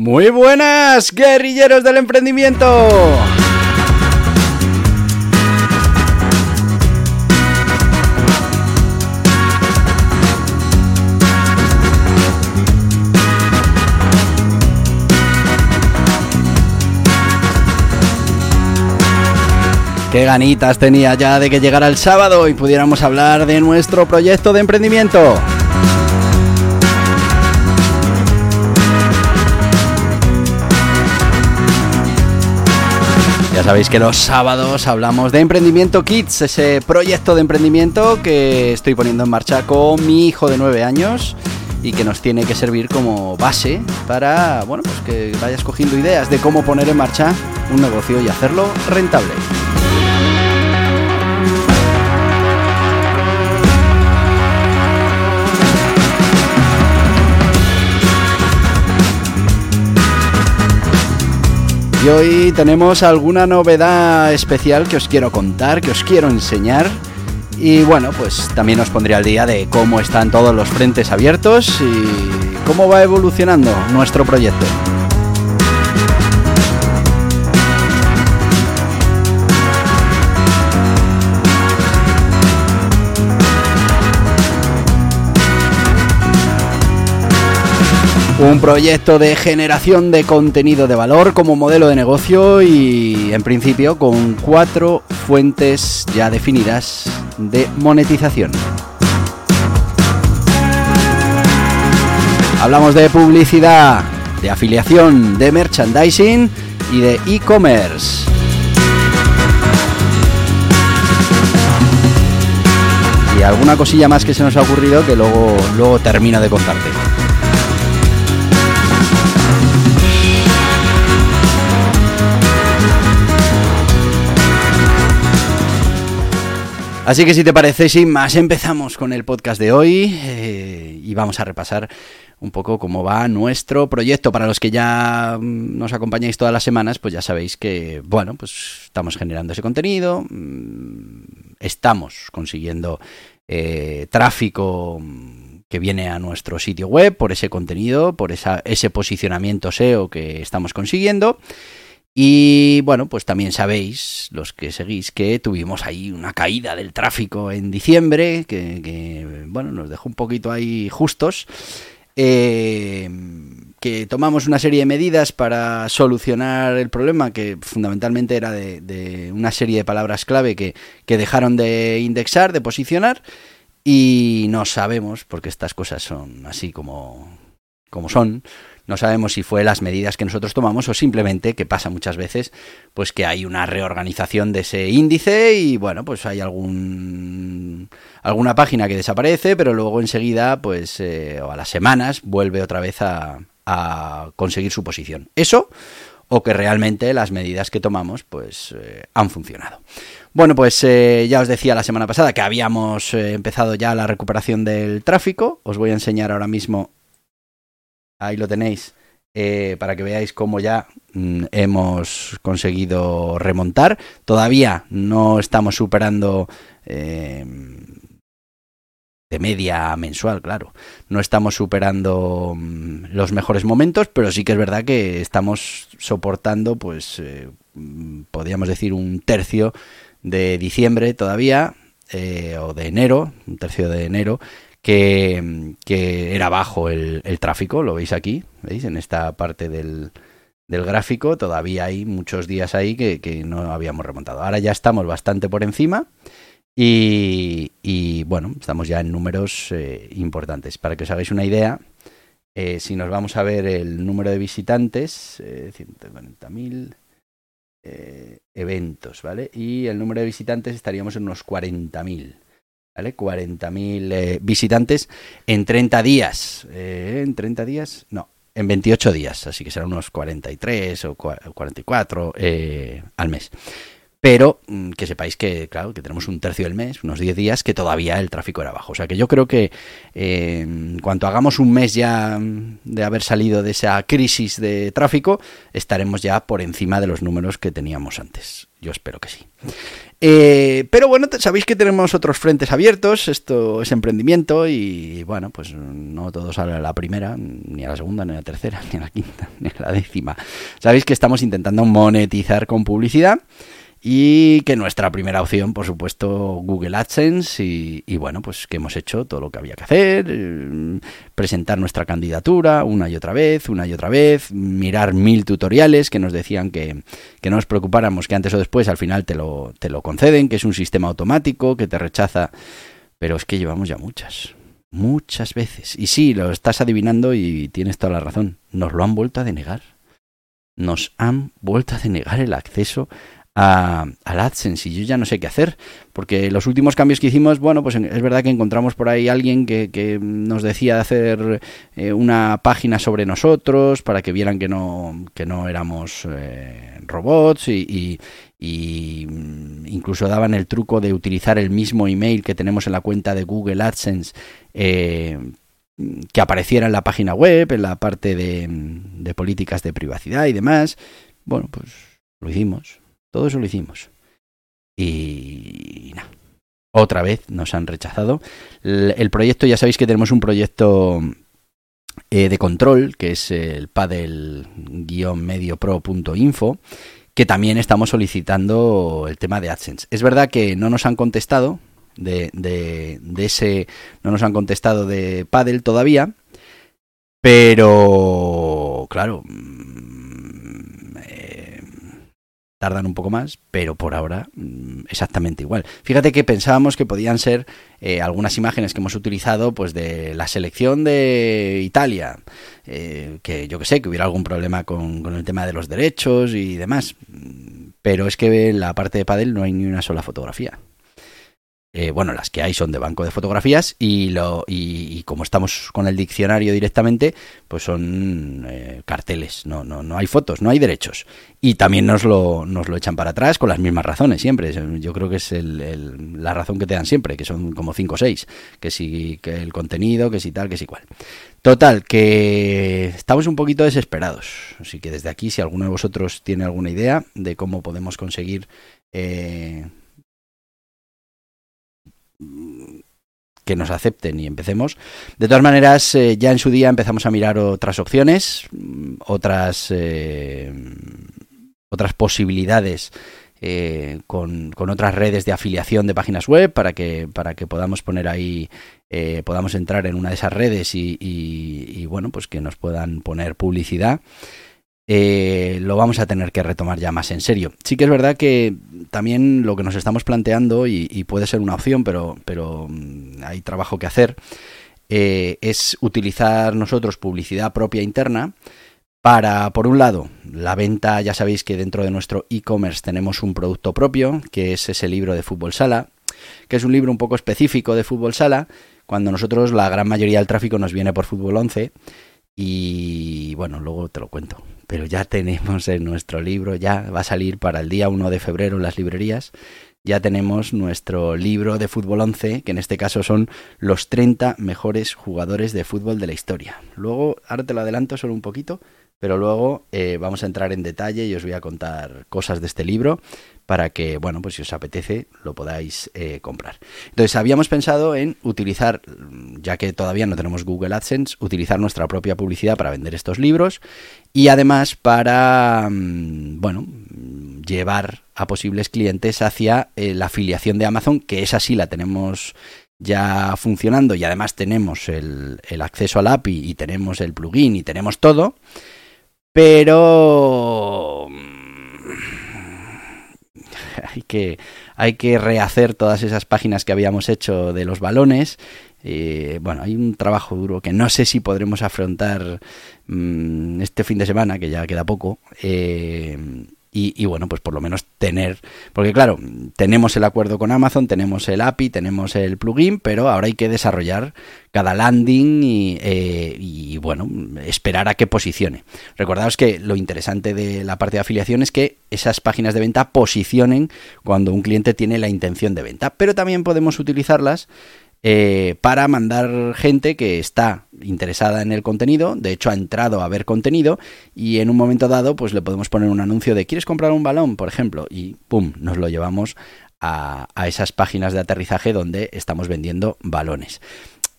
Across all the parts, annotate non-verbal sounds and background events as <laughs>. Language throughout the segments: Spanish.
Muy buenas, guerrilleros del emprendimiento. Qué ganitas tenía ya de que llegara el sábado y pudiéramos hablar de nuestro proyecto de emprendimiento. Ya sabéis que los sábados hablamos de Emprendimiento Kids, ese proyecto de emprendimiento que estoy poniendo en marcha con mi hijo de 9 años y que nos tiene que servir como base para, bueno, pues que vayas cogiendo ideas de cómo poner en marcha un negocio y hacerlo rentable. Y hoy tenemos alguna novedad especial que os quiero contar, que os quiero enseñar. Y bueno, pues también os pondré al día de cómo están todos los frentes abiertos y cómo va evolucionando nuestro proyecto. Un proyecto de generación de contenido de valor como modelo de negocio y en principio con cuatro fuentes ya definidas de monetización. Hablamos de publicidad, de afiliación, de merchandising y de e-commerce. Y alguna cosilla más que se nos ha ocurrido que luego, luego termino de contarte. Así que si te parece, sin más, empezamos con el podcast de hoy eh, y vamos a repasar un poco cómo va nuestro proyecto. Para los que ya mm, nos acompañáis todas las semanas, pues ya sabéis que, bueno, pues estamos generando ese contenido, mm, estamos consiguiendo eh, tráfico mm, que viene a nuestro sitio web por ese contenido, por esa, ese posicionamiento SEO que estamos consiguiendo. Y bueno, pues también sabéis, los que seguís, que tuvimos ahí una caída del tráfico en diciembre, que, bueno, nos dejó un poquito ahí justos. Eh, que tomamos una serie de medidas para solucionar el problema, que fundamentalmente era de, una serie de palabras clave que, que, dejaron de indexar, de posicionar, y no sabemos, porque estas cosas son así como, como son, no sabemos si fue las medidas que nosotros tomamos o simplemente, que pasa muchas veces, pues que hay una reorganización de ese índice y bueno, pues hay algún alguna página que desaparece, pero luego enseguida, pues, eh, o a las semanas, vuelve otra vez a, conseguir su posición. Eso o que realmente las medidas que tomamos pues eh, han funcionado. Bueno, pues eh, ya os decía la semana pasada que habíamos empezado ya la recuperación del tráfico. Os voy a enseñar ahora mismo Ahí lo tenéis. Eh, para que veáis cómo ya mm, hemos conseguido remontar. Todavía no estamos superando eh, de media mensual, claro. No estamos superando mm, los mejores momentos, pero sí que es verdad que estamos soportando, pues, eh, podríamos decir, un tercio de diciembre todavía, o de enero, un tercio de enero, que, era bajo el, tráfico, lo veis aquí, ¿veis? En esta parte del, gráfico todavía hay muchos días ahí que, no habíamos remontado. Ahora ya estamos bastante por encima y, bueno, estamos ya en números eh, importantes. Para que os hagáis una idea, eh, si nos vamos a ver el número de visitantes, eh, 140.000 eh, eventos, ¿vale? Y el número de visitantes estaríamos en unos 40.000. ¿vale? 40.000 eh, visitantes en 30 días. Eh, ¿En 30 días? No, en 28 días, así que serán unos 43 o 44 eh, al mes. Pero mm, que sepáis que, claro, que tenemos un tercio del mes, unos 10 días, que todavía el tráfico era bajo. O sea que yo creo que eh, en cuanto hagamos un mes ya mm, de haber salido de esa crisis de tráfico, estaremos ya por encima de los números que teníamos antes. Yo espero que sí. Eh, pero bueno, sabéis que tenemos otros frentes abiertos, esto es emprendimiento y bueno, pues no todo sale a la primera, ni a la segunda, ni a la tercera, <laughs> ni a la quinta, ni a la décima. Sabéis que estamos intentando monetizar con publicidad y que nuestra primera opción, por supuesto, Google AdSense y, bueno, pues que hemos hecho todo lo que había que hacer, eh, presentar nuestra candidatura una y otra vez, una y otra vez, mirar mil tutoriales que nos decían que, que no nos preocupáramos, que antes o después al final te lo, te lo conceden, que es un sistema automático, que te rechaza, pero es que llevamos ya muchas. Muchas veces. Y sí, lo estás adivinando y tienes toda la razón. Nos lo han vuelto a denegar. Nos han vuelto a denegar el acceso a, al AdSense y yo ya no sé qué hacer, porque los últimos cambios que hicimos, bueno, pues es verdad que encontramos por ahí alguien que, que nos decía hacer eh, una página sobre nosotros para que vieran que no, que no éramos eh, robots y, mm, incluso daban el truco de utilizar el mismo email que tenemos en la cuenta de Google AdSense. Eh, que apareciera en la página web, en la parte de, de políticas de privacidad y demás. Bueno, pues lo hicimos. Todo eso lo hicimos. Y no. Otra vez nos han rechazado. El, proyecto, ya sabéis que tenemos un proyecto eh, de control, que es el padel-mediopro.info, que también estamos solicitando el tema de AdSense. Es verdad que no nos han contestado de, de, de ese, no nos han contestado de Padel todavía, pero claro, tardan un poco más, pero por ahora mm, exactamente igual. Fíjate que pensábamos que podían ser eh, algunas imágenes que hemos utilizado pues de la selección de Italia, eh, que yo que sé, que hubiera algún problema con, con, el tema de los derechos y demás, pero es que en la parte de Padel no hay ni una sola fotografía. Eh, bueno, las que hay son de banco de fotografías y, lo, y, como estamos con el diccionario directamente, pues son eh, carteles, no, no, no hay fotos, no hay derechos. Y también nos lo, nos lo echan para atrás con las mismas razones siempre. Yo creo que es el, la razón que te dan siempre, que son como 5 o 6, que si que el contenido, que si tal, que si cual. Total, que estamos un poquito desesperados. Así que desde aquí, si alguno de vosotros tiene alguna idea de cómo podemos conseguir... Eh, que nos acepten y empecemos. De todas maneras, eh, ya en su día empezamos a mirar otras opciones, mm, otras, eh, otras posibilidades eh, con, con, otras redes de afiliación de páginas web para que, para que podamos poner ahí, podamos entrar en una de esas redes y, y, bueno, pues que nos puedan poner publicidad eh, lo vamos a tener que retomar ya más en serio. Sí que es verdad que también lo que nos estamos planteando, y, puede ser una opción, pero, pero mm, hay trabajo que hacer, eh, es utilizar nosotros publicidad propia interna para, por un lado, la venta, ya sabéis que dentro de nuestro e-commerce tenemos un producto propio, que es ese libro de fútbol sala, que es un libro un poco específico de fútbol sala, cuando nosotros la gran mayoría del tráfico nos viene por fútbol 11 y bueno, luego te lo cuento pero ya tenemos en nuestro libro, ya va a salir para el día 1 de febrero en las librerías, ya tenemos nuestro libro de fútbol 11, que en este caso son los 30 mejores jugadores de fútbol de la historia. Luego, ahora te lo adelanto solo un poquito, pero luego eh, vamos a entrar en detalle y os voy a contar cosas de este libro para que, bueno, pues si os apetece lo podáis eh, comprar. Entonces, habíamos pensado en utilizar, ya que todavía no tenemos Google AdSense, utilizar nuestra propia publicidad para vender estos libros y además para, mm, bueno, llevar a posibles clientes hacia eh, la afiliación de Amazon, que esa sí la tenemos ya funcionando y además tenemos el, el acceso al API y tenemos el plugin y tenemos todo pero mm, <laughs> hay que, hay que rehacer todas esas páginas que habíamos hecho de los balones. Eh, bueno, hay un trabajo duro que no sé si podremos afrontar mmm, este fin de semana, que ya queda poco. Eh, y, bueno, pues por lo menos tener, porque claro, tenemos el acuerdo con Amazon, tenemos el API, tenemos el plugin, pero ahora hay que desarrollar cada landing y, eh, y bueno, esperar a que posicione. Recordaos que lo interesante de la parte de afiliación es que esas páginas de venta posicionen cuando un cliente tiene la intención de venta, pero también podemos utilizarlas eh, para mandar gente que está interesada en el contenido, de hecho ha entrado a ver contenido y en un momento dado pues le podemos poner un anuncio de ¿quieres comprar un balón? por ejemplo y ¡pum! nos lo llevamos a, esas páginas de aterrizaje donde estamos vendiendo balones.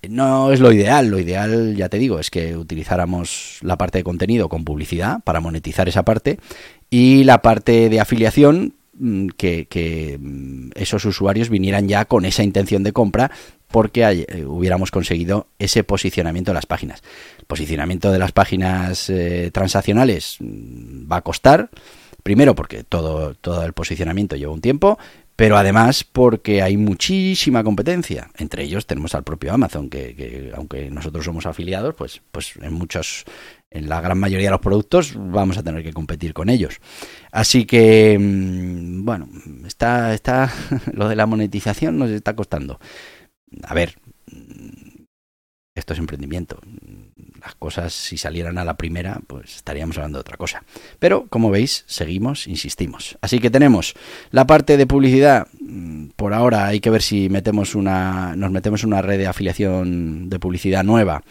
No es lo ideal, lo ideal, ya te digo, es que utilizáramos la parte de contenido con publicidad para monetizar esa parte y la parte de afiliación mm, que, que, mm, esos usuarios vinieran ya con esa intención de compra porque eh, hubiéramos conseguido ese posicionamiento de las páginas. El posicionamiento de las páginas eh, transaccionales mm, va a costar, primero porque todo, todo el posicionamiento lleva un tiempo, pero además porque hay muchísima competencia. Entre ellos tenemos al propio Amazon, que, aunque nosotros somos afiliados, pues, pues en muchos, en la gran mayoría de los productos vamos a tener que competir con ellos. Así que, mm, bueno, está, está <laughs> lo de la monetización nos está costando a ver, esto es emprendimiento. Las cosas, si salieran a la primera, pues estaríamos hablando de otra cosa. Pero, como veis, seguimos, insistimos. Así que tenemos la parte de publicidad. Mm, por ahora hay que ver si metemos una, nos metemos una red de afiliación de publicidad nueva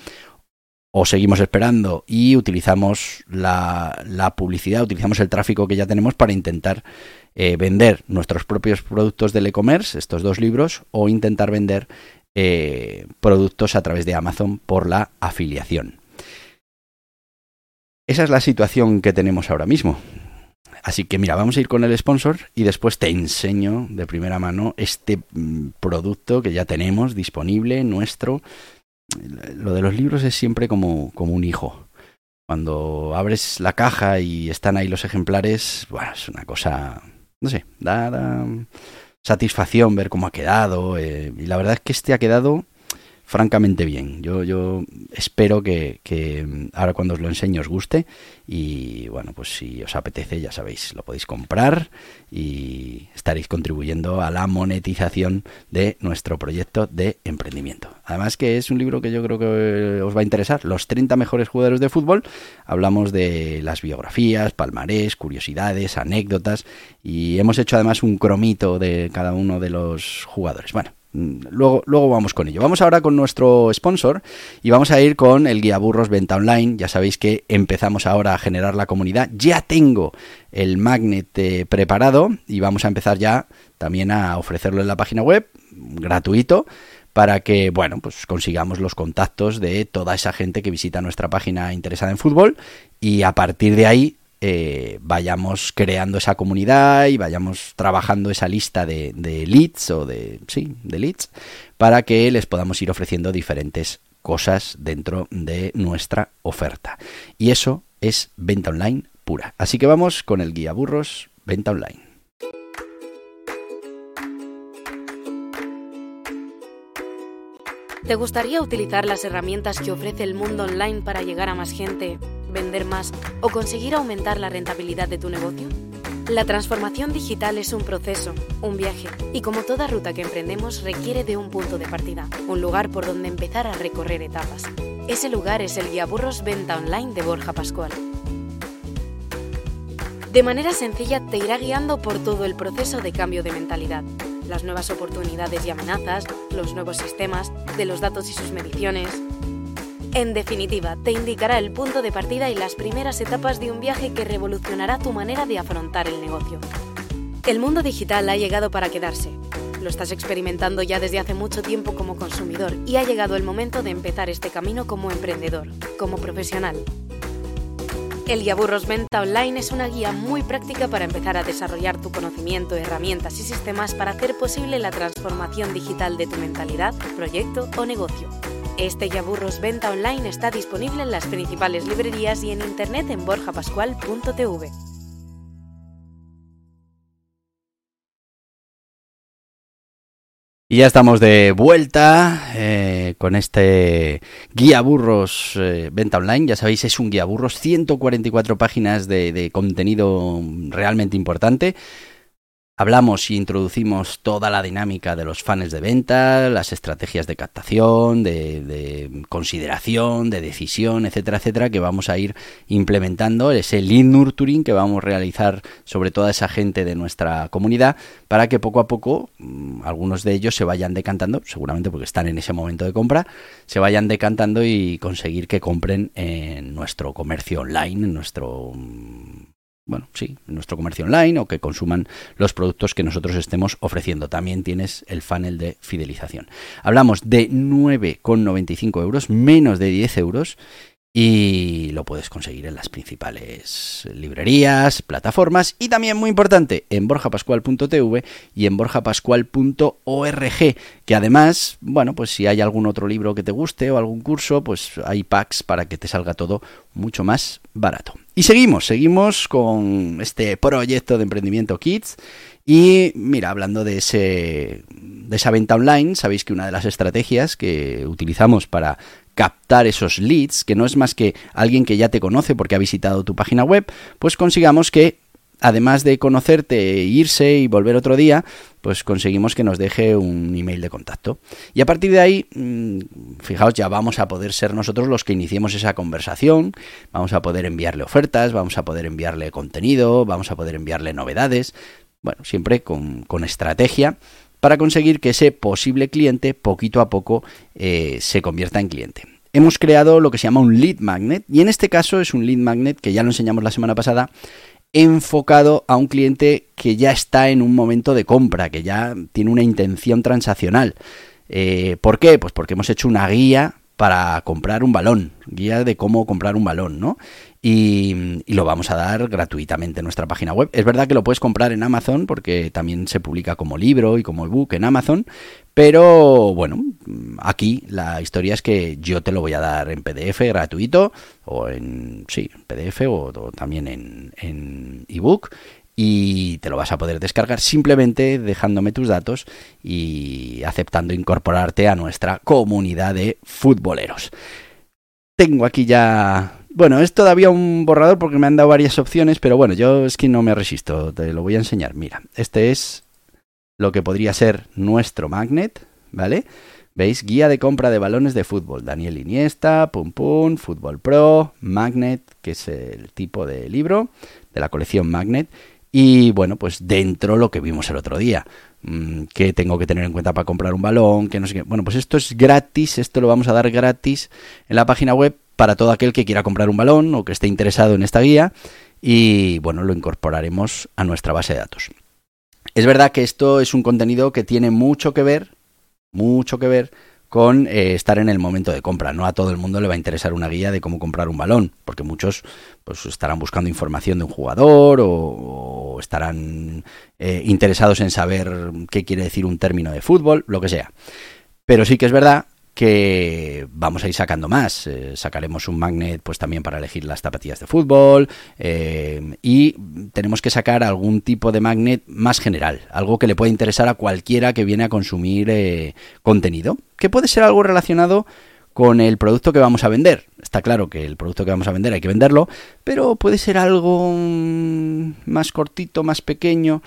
o seguimos esperando y utilizamos la, la publicidad, utilizamos el tráfico que ya tenemos para intentar eh, vender nuestros propios productos del e-commerce, estos dos libros, o intentar vender eh, productos a través de Amazon por la afiliación. Esa es la situación que tenemos ahora mismo. Así que mira, vamos a ir con el sponsor y después te enseño de primera mano este mm, producto que ya tenemos disponible, nuestro. Lo de los libros es siempre como, como un hijo. Cuando abres la caja y están ahí los ejemplares, bueno, es una cosa no sé, da, satisfacción ver cómo ha quedado. Eh, y la verdad es que este ha quedado francamente bien. Yo, yo espero que, que, ahora cuando os lo enseño os guste y bueno, pues si os apetece ya sabéis, lo podéis comprar y estaréis contribuyendo a la monetización de nuestro proyecto de emprendimiento. Además que es un libro que yo creo que os va a interesar. Los 30 mejores jugadores de fútbol. Hablamos de las biografías, palmarés, curiosidades, anécdotas y hemos hecho además un cromito de cada uno de los jugadores. Bueno, Mm, luego, luego vamos con ello. Vamos ahora con nuestro sponsor y vamos a ir con el guía burros venta online. Ya sabéis que empezamos ahora a generar la comunidad. Ya tengo el magnet eh, preparado y vamos a empezar ya también a ofrecerlo en la página web gratuito para que, bueno, pues consigamos los contactos de toda esa gente que visita nuestra página interesada en fútbol y a partir de ahí eh, vayamos creando esa comunidad y vayamos trabajando esa lista de, leads o de, sí, de leads para que les podamos ir ofreciendo diferentes cosas dentro de nuestra oferta. Y eso es venta online pura. Así que vamos con el guía burros venta online. ¿Te gustaría utilizar las herramientas que ofrece el mundo online para llegar a más gente, vender más o conseguir aumentar la rentabilidad de tu negocio? La transformación digital es un proceso, un viaje, y como toda ruta que emprendemos requiere de un punto de partida, un lugar por donde empezar a recorrer etapas. Ese lugar es el Guía Burros Venta Online de Borja Pascual. De manera sencilla te irá guiando por todo el proceso de cambio de mentalidad las nuevas oportunidades y amenazas, los nuevos sistemas, de los datos y sus mediciones. En definitiva, te indicará el punto de partida y las primeras etapas de un viaje que revolucionará tu manera de afrontar el negocio. El mundo digital ha llegado para quedarse. Lo estás experimentando ya desde hace mucho tiempo como consumidor y ha llegado el momento de empezar este camino como emprendedor, como profesional. El Guía Burros Venta Online es una guía muy práctica para empezar a desarrollar tu conocimiento, herramientas y sistemas para hacer posible la transformación digital de tu mentalidad, proyecto o negocio. Este Guía Burros Venta Online está disponible en las principales librerías y en internet en borjapascual.tv. Y ya estamos de vuelta eh, con este guía burros eh, venta online. Ya sabéis, es un guía burros, 144 páginas de contenido realmente importante. Hablamos y introducimos toda la dinámica de los fans de venta, las estrategias de captación, de, consideración, de decisión, etcétera, etcétera, que vamos a ir implementando, ese lead nurturing que vamos a realizar sobre toda esa gente de nuestra comunidad, para que poco a poco mm, algunos de ellos se vayan decantando, seguramente porque están en ese momento de compra, se vayan decantando y conseguir que compren en nuestro comercio online, en nuestro mm, bueno, sí, nuestro comercio online o que consuman los productos que nosotros estemos ofreciendo. También tienes el funnel de fidelización. Hablamos de 9,95 euros, menos de 10 euros y lo puedes conseguir en las principales librerías, plataformas y también muy importante en borjapascual.tv y en borjapascual.org que además, bueno, pues si hay algún otro libro que te guste o algún curso, pues hay packs para que te salga todo mucho más barato. Y seguimos, seguimos con este proyecto de emprendimiento Kids y mira, hablando de, ese, de esa venta online, sabéis que una de las estrategias que utilizamos para captar esos leads, que no es más que alguien que ya te conoce porque ha visitado tu página web, pues consigamos que además de conocerte, irse y volver otro día, pues conseguimos que nos deje un email de contacto. Y a partir de ahí, mm, fijaos, ya vamos a poder ser nosotros los que iniciemos esa conversación, vamos a poder enviarle ofertas, vamos a poder enviarle contenido, vamos a poder enviarle novedades, bueno, siempre con, estrategia para conseguir que ese posible cliente poquito a poco eh, se convierta en cliente. Hemos creado lo que se llama un lead magnet y en este caso es un lead magnet que ya lo enseñamos la semana pasada enfocado a un cliente que ya está en un momento de compra, que ya tiene una intención transaccional. Eh, ¿Por qué? Pues porque hemos hecho una guía para comprar un balón, guía de cómo comprar un balón, ¿no? Y, lo vamos a dar gratuitamente en nuestra página web. Es verdad que lo puedes comprar en Amazon porque también se publica como libro y como ebook en Amazon, pero bueno, aquí la historia es que yo te lo voy a dar en PDF gratuito o en sí, PDF o, también en, en ebook y te lo vas a poder descargar simplemente dejándome tus datos y aceptando incorporarte a nuestra comunidad de futboleros. Tengo aquí ya... Bueno, es todavía un borrador porque me han dado varias opciones, pero bueno, yo es que no me resisto, te lo voy a enseñar. Mira, este es lo que podría ser nuestro magnet, ¿vale? ¿Veis? Guía de compra de balones de fútbol. Daniel Iniesta, Pum Pum, Fútbol Pro, Magnet, que es el tipo de libro de la colección Magnet. Y bueno, pues dentro lo que vimos el otro día, mm, que tengo que tener en cuenta para comprar un balón, que no sé qué. Bueno, pues esto es gratis, esto lo vamos a dar gratis en la página web para todo aquel que quiera comprar un balón o que esté interesado en esta guía y bueno, lo incorporaremos a nuestra base de datos. Es verdad que esto es un contenido que tiene mucho que ver, mucho que ver con eh, estar en el momento de compra. No a todo el mundo le va a interesar una guía de cómo comprar un balón, porque muchos pues estarán buscando información de un jugador o, estarán eh, interesados en saber qué quiere decir un término de fútbol, lo que sea. Pero sí que es verdad que vamos a ir sacando más. Eh, sacaremos un magnet pues también para elegir las zapatillas de fútbol eh, y tenemos que sacar algún tipo de magnet más general, algo que le pueda interesar a cualquiera que viene a consumir eh, contenido, que puede ser algo relacionado con el producto que vamos a vender. Está claro que el producto que vamos a vender hay que venderlo, pero puede ser algo mm, más cortito, más pequeño.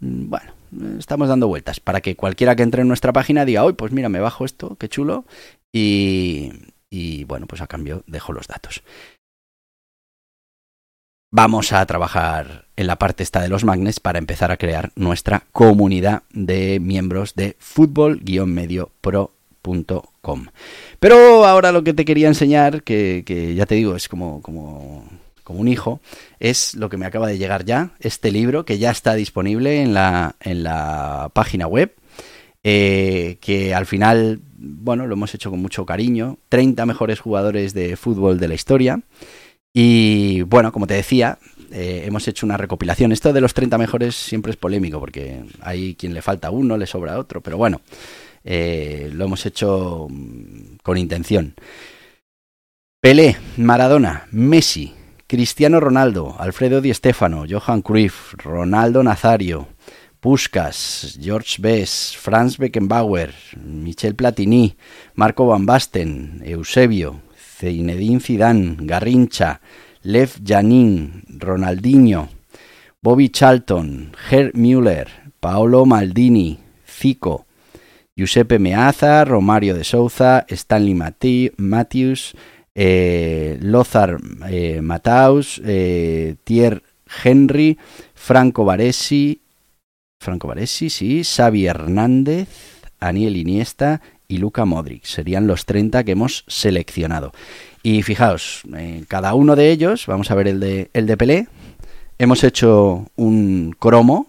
Mm, bueno, estamos dando vueltas para que cualquiera que entre en nuestra página diga, hoy pues mira, me bajo esto, qué chulo, y, y bueno, pues a cambio dejo los datos. Vamos a trabajar en la parte esta de los magnets para empezar a crear nuestra comunidad de miembros de fútbol-medio-pro.com. Pero ahora lo que te quería enseñar, que, que ya te digo, es como, como como un hijo, es lo que me acaba de llegar ya, este libro que ya está disponible en la, en la página web, eh, que al final, bueno, lo hemos hecho con mucho cariño, 30 mejores jugadores de fútbol de la historia. Y bueno, como te decía, eh, hemos hecho una recopilación. Esto de los 30 mejores siempre es polémico porque hay quien le falta uno, le sobra otro, pero bueno, eh, lo hemos hecho mm, con intención. Pelé, Maradona, Messi, Cristiano Ronaldo, Alfredo Di Stéfano, Johan Cruyff, Ronaldo Nazario, Puskas, George Bess, Franz Beckenbauer, Michel Platini, Marco Van Basten, Eusebio, Zinedine Zidane, Garrincha, Lev Janin, Ronaldinho, Bobby Charlton, Gerd Müller, Paolo Maldini, Zico, Giuseppe Meaza, Romario de Souza, Stanley Matthews, eh, Lothar eh, Mataus, eh, Thierry Henry, Franco Baresi, Franco Baresi, sí, Xavi Hernández, Aniel Iniesta y Luca Modric. Serían los 30 que hemos seleccionado. Y fijaos, en cada uno de ellos, vamos a ver el de, el de Pelé, hemos hecho un cromo,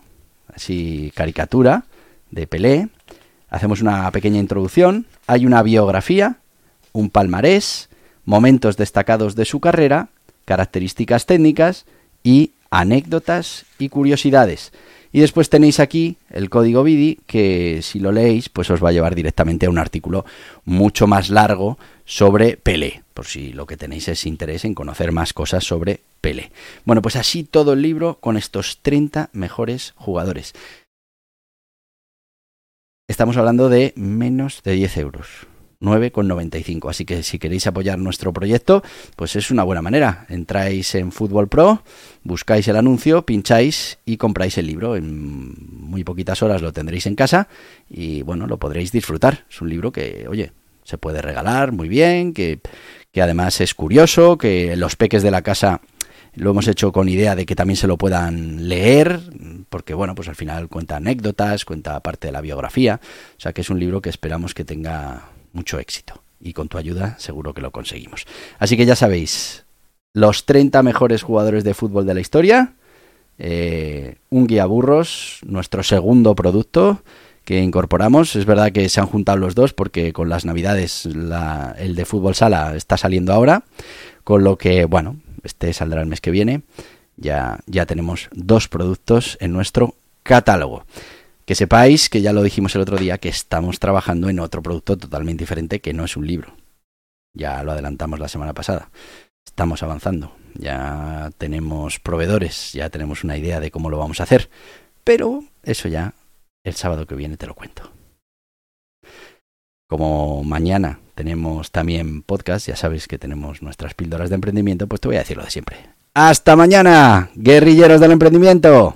así caricatura, de Pelé. Hacemos una pequeña introducción, hay una biografía, un palmarés, momentos destacados de su carrera, características técnicas y anécdotas y curiosidades. Y después tenéis aquí el código BIDI que si lo leéis pues os va a llevar directamente a un artículo mucho más largo sobre Pelé, por si lo que tenéis es interés en conocer más cosas sobre Pelé. Bueno, pues así todo el libro con estos 30 mejores jugadores. Estamos hablando de menos de 10 euros. 9,95. Así que si queréis apoyar nuestro proyecto, pues es una buena manera. Entráis en Fútbol Pro, buscáis el anuncio, pincháis y compráis el libro. En muy poquitas horas lo tendréis en casa y bueno, lo podréis disfrutar. Es un libro que, oye, se puede regalar muy bien, que, que además es curioso, que los peques de la casa lo hemos hecho con idea de que también se lo puedan leer, porque bueno, pues al final cuenta anécdotas, cuenta parte de la biografía, o sea que es un libro que esperamos que tenga mucho éxito. Y con tu ayuda seguro que lo conseguimos. Así que ya sabéis, los 30 mejores jugadores de fútbol de la historia, eh, un guía burros, nuestro segundo producto que incorporamos. Es verdad que se han juntado los dos porque con las navidades el de fútbol sala está saliendo ahora, con lo que, bueno, este saldrá el mes que viene. Ya, ya tenemos dos productos en nuestro catálogo. Que sepáis que ya lo dijimos el otro día que estamos trabajando en otro producto totalmente diferente que no es un libro. Ya lo adelantamos la semana pasada. Estamos avanzando. Ya tenemos proveedores, ya tenemos una idea de cómo lo vamos a hacer. Pero eso ya el sábado que viene te lo cuento. Como mañana tenemos también podcast, ya sabéis que tenemos nuestras píldoras de emprendimiento, pues te voy a decir lo de siempre. Hasta mañana, guerrilleros del emprendimiento.